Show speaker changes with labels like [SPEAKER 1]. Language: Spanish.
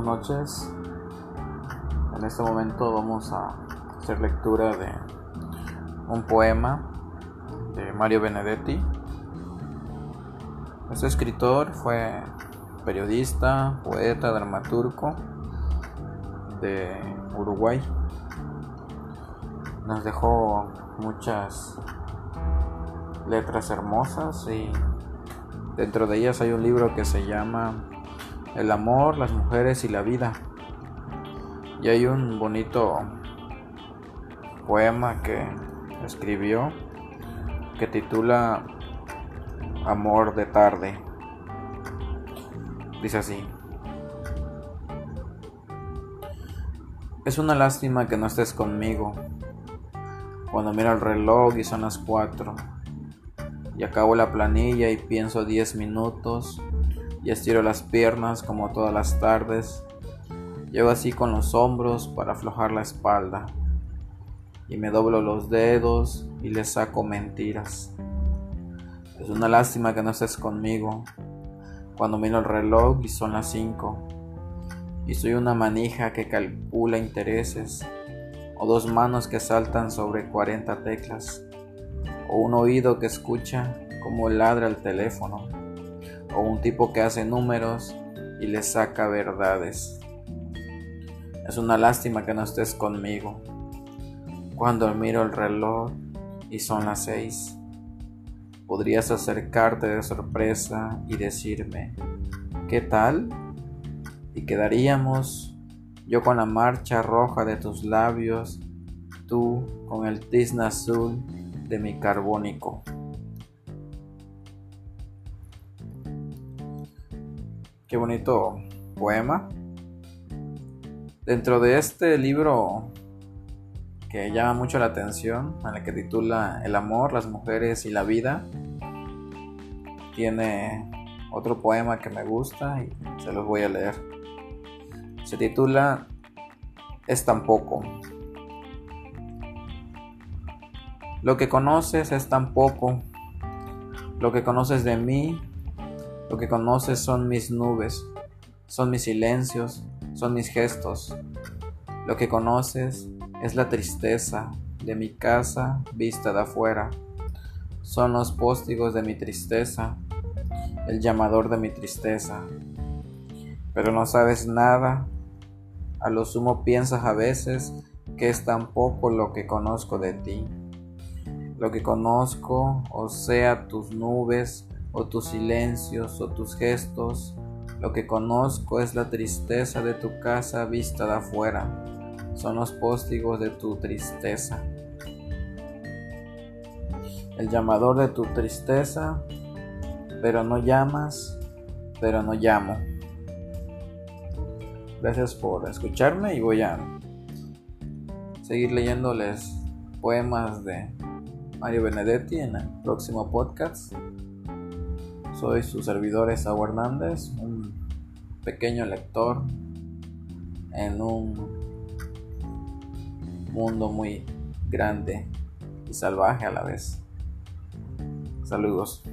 [SPEAKER 1] buenas noches. En este momento vamos a hacer lectura de un poema de Mario Benedetti. Este escritor fue periodista, poeta, dramaturgo de Uruguay. Nos dejó muchas letras hermosas y dentro de ellas hay un libro que se llama El amor, las mujeres y la vida. Y hay un bonito poema que escribió que titula Amor de tarde. Dice así. Es una lástima que no estés conmigo. Cuando miro el reloj y son las cuatro. Y acabo la planilla y pienso diez minutos. Y estiro las piernas como todas las tardes. Llevo así con los hombros para aflojar la espalda. Y me doblo los dedos y le saco mentiras. Es una lástima que no estés conmigo cuando miro el reloj y son las 5. Y soy una manija que calcula intereses, o dos manos que saltan sobre 40 teclas, o un oído que escucha como ladra el teléfono, o un tipo que hace números y le saca verdades. Es una lástima que no estés conmigo. Cuando miro el reloj y son las seis podrías acercarte de sorpresa y decirme, ¿qué tal? Y quedaríamos yo con la marcha roja de tus labios, tú con el tizna azul de mi carbónico. Qué bonito poema. Dentro de este libro que llama mucho la atención, en el que titula El amor, las mujeres y la vida. Tiene otro poema que me gusta y se los voy a leer. Se titula Es tan poco. Lo que conoces es tan poco. Lo que conoces de mí, lo que conoces son mis nubes, son mis silencios, son mis gestos. Lo que conoces es la tristeza de mi casa vista de afuera. Son los póstigos de mi tristeza, el llamador de mi tristeza. Pero no sabes nada, a lo sumo piensas a veces que es tan poco lo que conozco de ti. Lo que conozco, o sea, tus nubes, o tus silencios, o tus gestos, lo que conozco es la tristeza de tu casa vista de afuera son los póstigos de tu tristeza. El llamador de tu tristeza, pero no llamas, pero no llamo. Gracias por escucharme y voy a seguir leyéndoles poemas de Mario Benedetti en el próximo podcast. Soy su servidor Esau Hernández, un pequeño lector en un mundo muy grande y salvaje a la vez. Saludos.